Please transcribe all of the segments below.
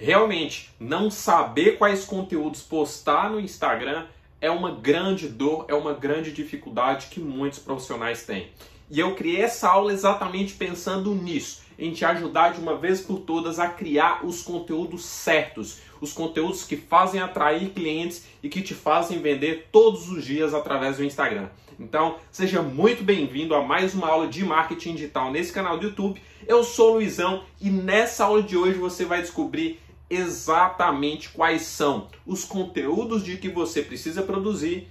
Realmente, não saber quais conteúdos postar no Instagram é uma grande dor, é uma grande dificuldade que muitos profissionais têm. E eu criei essa aula exatamente pensando nisso, em te ajudar de uma vez por todas a criar os conteúdos certos, os conteúdos que fazem atrair clientes e que te fazem vender todos os dias através do Instagram. Então, seja muito bem-vindo a mais uma aula de marketing digital nesse canal do YouTube. Eu sou o Luizão e nessa aula de hoje você vai descobrir exatamente quais são os conteúdos de que você precisa produzir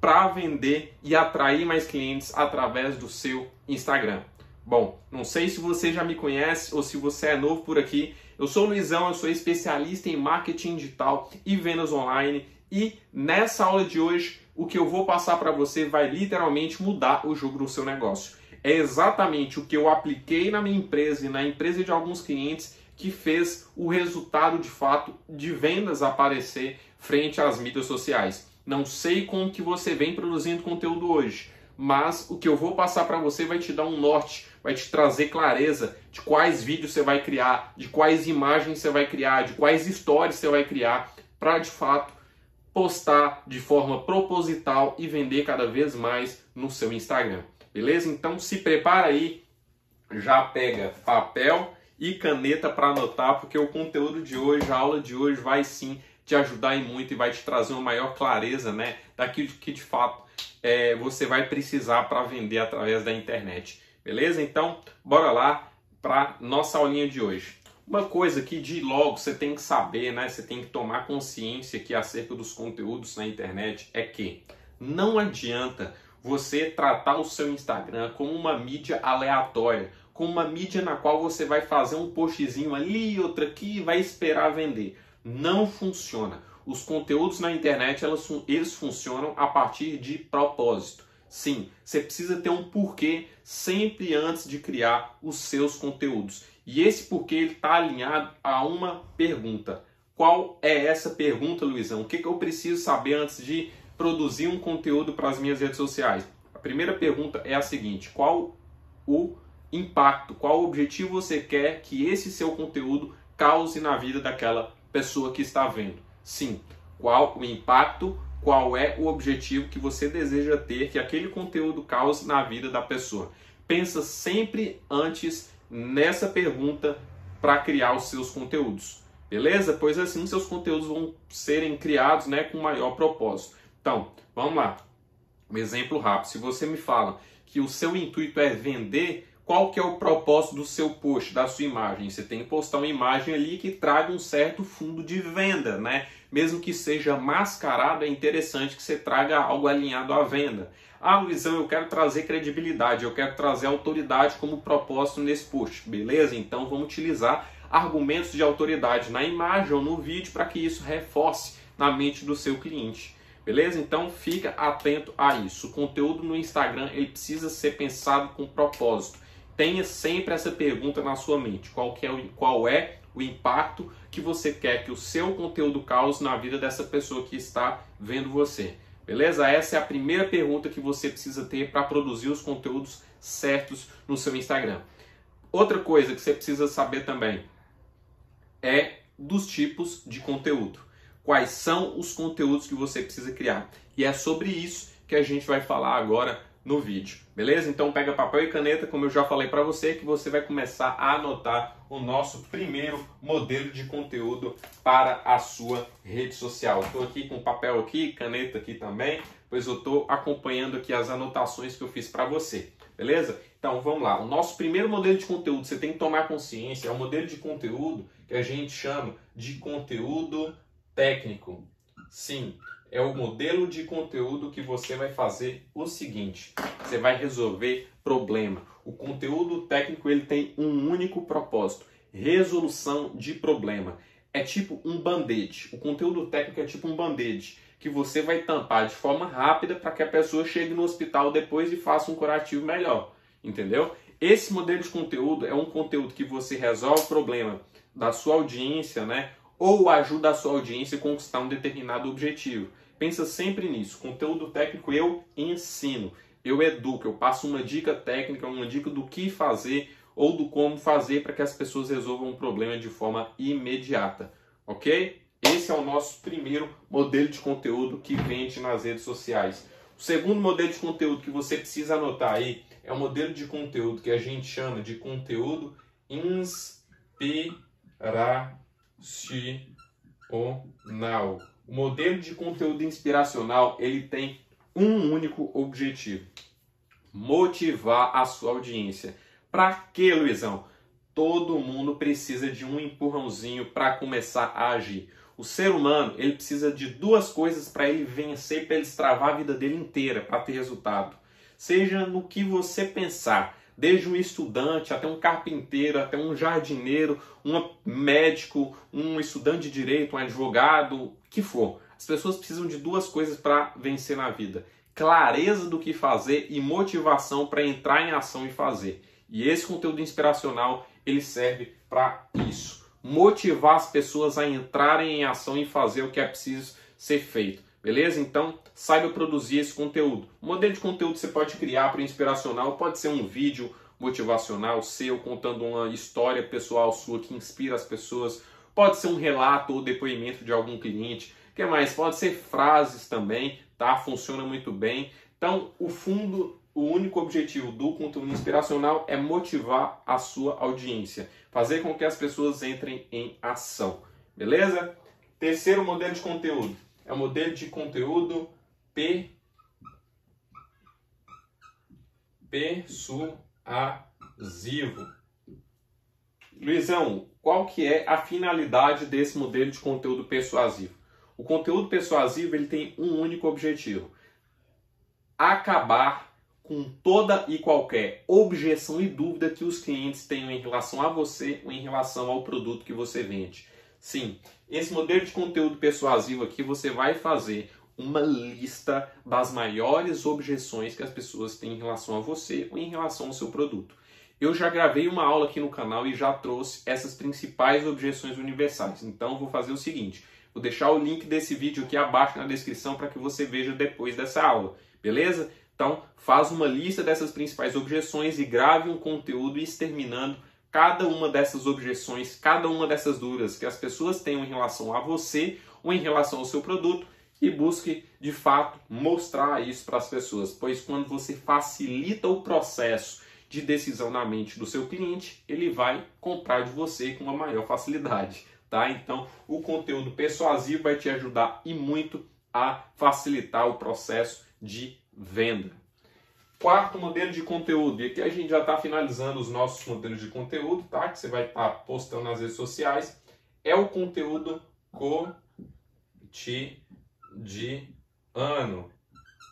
para vender e atrair mais clientes através do seu Instagram. Bom, não sei se você já me conhece ou se você é novo por aqui. Eu sou o Luizão, eu sou especialista em marketing digital e vendas online e nessa aula de hoje o que eu vou passar para você vai literalmente mudar o jogo do seu negócio. É exatamente o que eu apliquei na minha empresa e na empresa de alguns clientes que fez o resultado de fato de vendas aparecer frente às mídias sociais. Não sei como que você vem produzindo conteúdo hoje, mas o que eu vou passar para você vai te dar um norte, vai te trazer clareza de quais vídeos você vai criar, de quais imagens você vai criar, de quais histórias você vai criar para de fato postar de forma proposital e vender cada vez mais no seu Instagram. Beleza? Então se prepara aí, já pega papel e caneta para anotar, porque o conteúdo de hoje, a aula de hoje vai sim te ajudar e muito e vai te trazer uma maior clareza, né, daquilo que de fato é, você vai precisar para vender através da internet. Beleza? Então, bora lá para nossa aulinha de hoje. Uma coisa que de logo você tem que saber, né? Você tem que tomar consciência aqui acerca dos conteúdos na internet é que não adianta você tratar o seu Instagram como uma mídia aleatória, como uma mídia na qual você vai fazer um postzinho ali, outro aqui e vai esperar vender. Não funciona. Os conteúdos na internet elas, eles funcionam a partir de propósito. Sim, você precisa ter um porquê sempre antes de criar os seus conteúdos. E esse porquê está alinhado a uma pergunta. Qual é essa pergunta, Luizão? O que, que eu preciso saber antes de produzir um conteúdo para as minhas redes sociais? A primeira pergunta é a seguinte: qual o impacto, qual objetivo você quer que esse seu conteúdo cause na vida daquela pessoa que está vendo. Sim, qual o impacto, qual é o objetivo que você deseja ter que aquele conteúdo cause na vida da pessoa. Pensa sempre antes nessa pergunta para criar os seus conteúdos. Beleza? Pois assim seus conteúdos vão serem criados né, com maior propósito. Então, vamos lá. Um exemplo rápido. Se você me fala que o seu intuito é vender, qual que é o propósito do seu post, da sua imagem? Você tem que postar uma imagem ali que traga um certo fundo de venda, né? Mesmo que seja mascarado, é interessante que você traga algo alinhado à venda. Ah, Luizão, eu quero trazer credibilidade, eu quero trazer autoridade como propósito nesse post, beleza? Então vamos utilizar argumentos de autoridade na imagem ou no vídeo para que isso reforce na mente do seu cliente. Beleza? Então fica atento a isso. O conteúdo no Instagram ele precisa ser pensado com propósito tenha sempre essa pergunta na sua mente: qual, é, o, qual é o impacto que você quer que o seu conteúdo cause na vida dessa pessoa que está vendo você? Beleza? Essa é a primeira pergunta que você precisa ter para produzir os conteúdos certos no seu Instagram. Outra coisa que você precisa saber também é dos tipos de conteúdo. Quais são os conteúdos que você precisa criar? E é sobre isso que a gente vai falar agora no vídeo, beleza? Então pega papel e caneta, como eu já falei para você, que você vai começar a anotar o nosso primeiro modelo de conteúdo para a sua rede social. Estou aqui com papel aqui, caneta aqui também, pois eu estou acompanhando aqui as anotações que eu fiz para você, beleza? Então vamos lá. O nosso primeiro modelo de conteúdo, você tem que tomar consciência, é um modelo de conteúdo que a gente chama de conteúdo técnico. Sim, é o modelo de conteúdo que você vai fazer o seguinte: você vai resolver problema. O conteúdo técnico ele tem um único propósito: resolução de problema. É tipo um band-aid. O conteúdo técnico é tipo um band-aid que você vai tampar de forma rápida para que a pessoa chegue no hospital depois e faça um curativo melhor. Entendeu? Esse modelo de conteúdo é um conteúdo que você resolve o problema da sua audiência, né? Ou ajuda a sua audiência a conquistar um determinado objetivo. Pensa sempre nisso. Conteúdo técnico eu ensino, eu educo, eu passo uma dica técnica, uma dica do que fazer ou do como fazer para que as pessoas resolvam um problema de forma imediata. ok? Esse é o nosso primeiro modelo de conteúdo que vende nas redes sociais. O segundo modelo de conteúdo que você precisa anotar aí é o modelo de conteúdo que a gente chama de conteúdo inspiracional. O modelo de conteúdo inspiracional ele tem um único objetivo: motivar a sua audiência. Para quê, Luizão? Todo mundo precisa de um empurrãozinho para começar a agir. O ser humano ele precisa de duas coisas para ele vencer, para ele destravar a vida dele inteira, para ter resultado. Seja no que você pensar, desde um estudante até um carpinteiro, até um jardineiro, um médico, um estudante de direito, um advogado, que for. As pessoas precisam de duas coisas para vencer na vida: clareza do que fazer e motivação para entrar em ação e fazer. E esse conteúdo inspiracional ele serve para isso motivar as pessoas a entrarem em ação e fazer o que é preciso ser feito. Beleza? Então, saiba produzir esse conteúdo. O modelo de conteúdo que você pode criar para inspiracional pode ser um vídeo motivacional seu contando uma história pessoal sua que inspira as pessoas. Pode ser um relato ou depoimento de algum cliente. Que mais? Pode ser frases também, tá? Funciona muito bem. Então, o fundo o único objetivo do conteúdo inspiracional é motivar a sua audiência, fazer com que as pessoas entrem em ação, beleza? Terceiro modelo de conteúdo é o modelo de conteúdo P persuasivo. Luizão, qual que é a finalidade desse modelo de conteúdo persuasivo? O conteúdo persuasivo ele tem um único objetivo: acabar com toda e qualquer objeção e dúvida que os clientes tenham em relação a você ou em relação ao produto que você vende. Sim, esse modelo de conteúdo persuasivo aqui você vai fazer uma lista das maiores objeções que as pessoas têm em relação a você ou em relação ao seu produto. Eu já gravei uma aula aqui no canal e já trouxe essas principais objeções universais. Então vou fazer o seguinte, vou deixar o link desse vídeo aqui abaixo na descrição para que você veja depois dessa aula, beleza? Então, faz uma lista dessas principais objeções e grave um conteúdo exterminando cada uma dessas objeções, cada uma dessas dúvidas que as pessoas tenham em relação a você ou em relação ao seu produto e busque de fato mostrar isso para as pessoas, pois quando você facilita o processo de decisão na mente do seu cliente, ele vai comprar de você com uma maior facilidade, tá? Então, o conteúdo persuasivo vai te ajudar e muito a facilitar o processo de venda. Quarto modelo de conteúdo, e aqui a gente já está finalizando os nossos modelos de conteúdo, tá? Que você vai estar tá postando nas redes sociais, é o conteúdo cotidiano.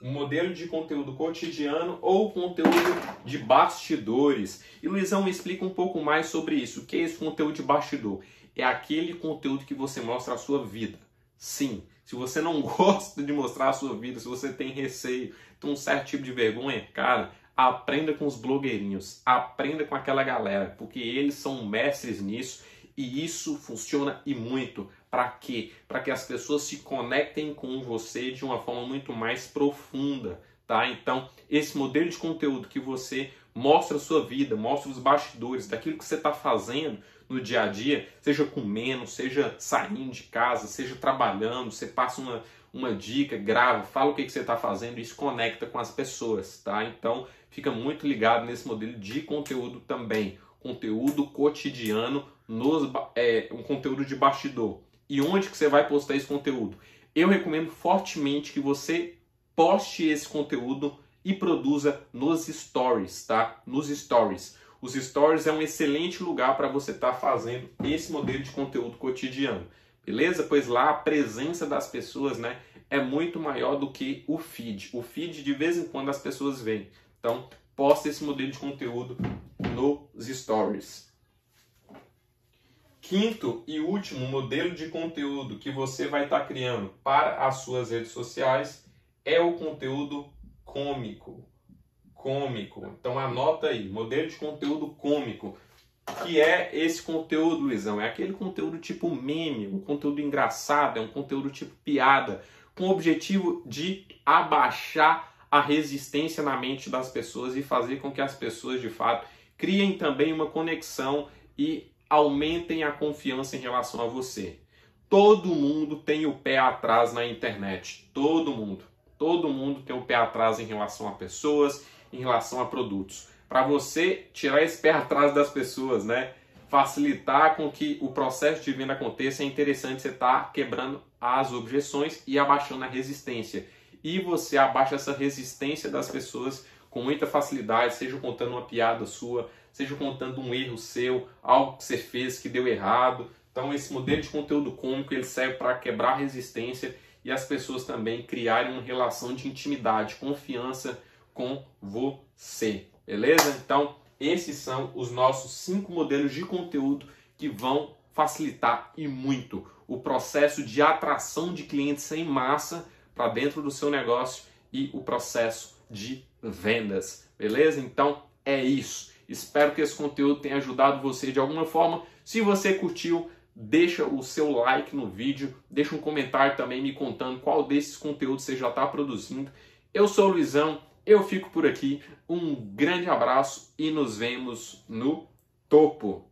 Um modelo de conteúdo cotidiano ou conteúdo de bastidores. E Luizão me explica um pouco mais sobre isso. O que é esse conteúdo de bastidor? É aquele conteúdo que você mostra a sua vida. Sim, se você não gosta de mostrar a sua vida, se você tem receio, tem um certo tipo de vergonha, cara, aprenda com os blogueirinhos, aprenda com aquela galera, porque eles são mestres nisso e isso funciona e muito. Para quê? Para que as pessoas se conectem com você de uma forma muito mais profunda, tá? Então, esse modelo de conteúdo que você mostra a sua vida, mostra os bastidores daquilo que você está fazendo, no dia a dia, seja comendo, seja saindo de casa, seja trabalhando, você passa uma, uma dica, grava, fala o que, que você está fazendo isso conecta com as pessoas, tá? Então fica muito ligado nesse modelo de conteúdo também. Conteúdo cotidiano, nos, é, um conteúdo de bastidor. E onde que você vai postar esse conteúdo? Eu recomendo fortemente que você poste esse conteúdo e produza nos stories, tá? Nos stories. Os stories é um excelente lugar para você estar tá fazendo esse modelo de conteúdo cotidiano. Beleza? Pois lá a presença das pessoas, né, é muito maior do que o feed. O feed de vez em quando as pessoas veem. Então, posta esse modelo de conteúdo nos stories. Quinto e último modelo de conteúdo que você vai estar tá criando para as suas redes sociais é o conteúdo cômico cômico. Então anota aí, modelo de conteúdo cômico. Que é esse conteúdo, Luizão? É aquele conteúdo tipo meme, um conteúdo engraçado, é um conteúdo tipo piada, com o objetivo de abaixar a resistência na mente das pessoas e fazer com que as pessoas de fato criem também uma conexão e aumentem a confiança em relação a você. todo mundo tem o pé atrás na internet. Todo mundo. Todo mundo tem o pé atrás em relação a pessoas, em relação a produtos. Para você tirar esse pé atrás das pessoas, né? Facilitar com que o processo de venda aconteça, é interessante você estar tá quebrando as objeções e abaixando a resistência. E você abaixa essa resistência das pessoas com muita facilidade, seja contando uma piada sua, seja contando um erro seu, algo que você fez que deu errado. Então esse modelo de conteúdo cômico ele serve para quebrar resistência e as pessoas também criarem uma relação de intimidade, confiança com você. Beleza? Então esses são os nossos cinco modelos de conteúdo que vão facilitar e muito o processo de atração de clientes em massa para dentro do seu negócio e o processo de vendas. Beleza? Então é isso. Espero que esse conteúdo tenha ajudado você de alguma forma. Se você curtiu, deixa o seu like no vídeo, deixa um comentário também me contando qual desses conteúdos você já está produzindo. Eu sou o Luizão, eu fico por aqui. Um grande abraço e nos vemos no topo.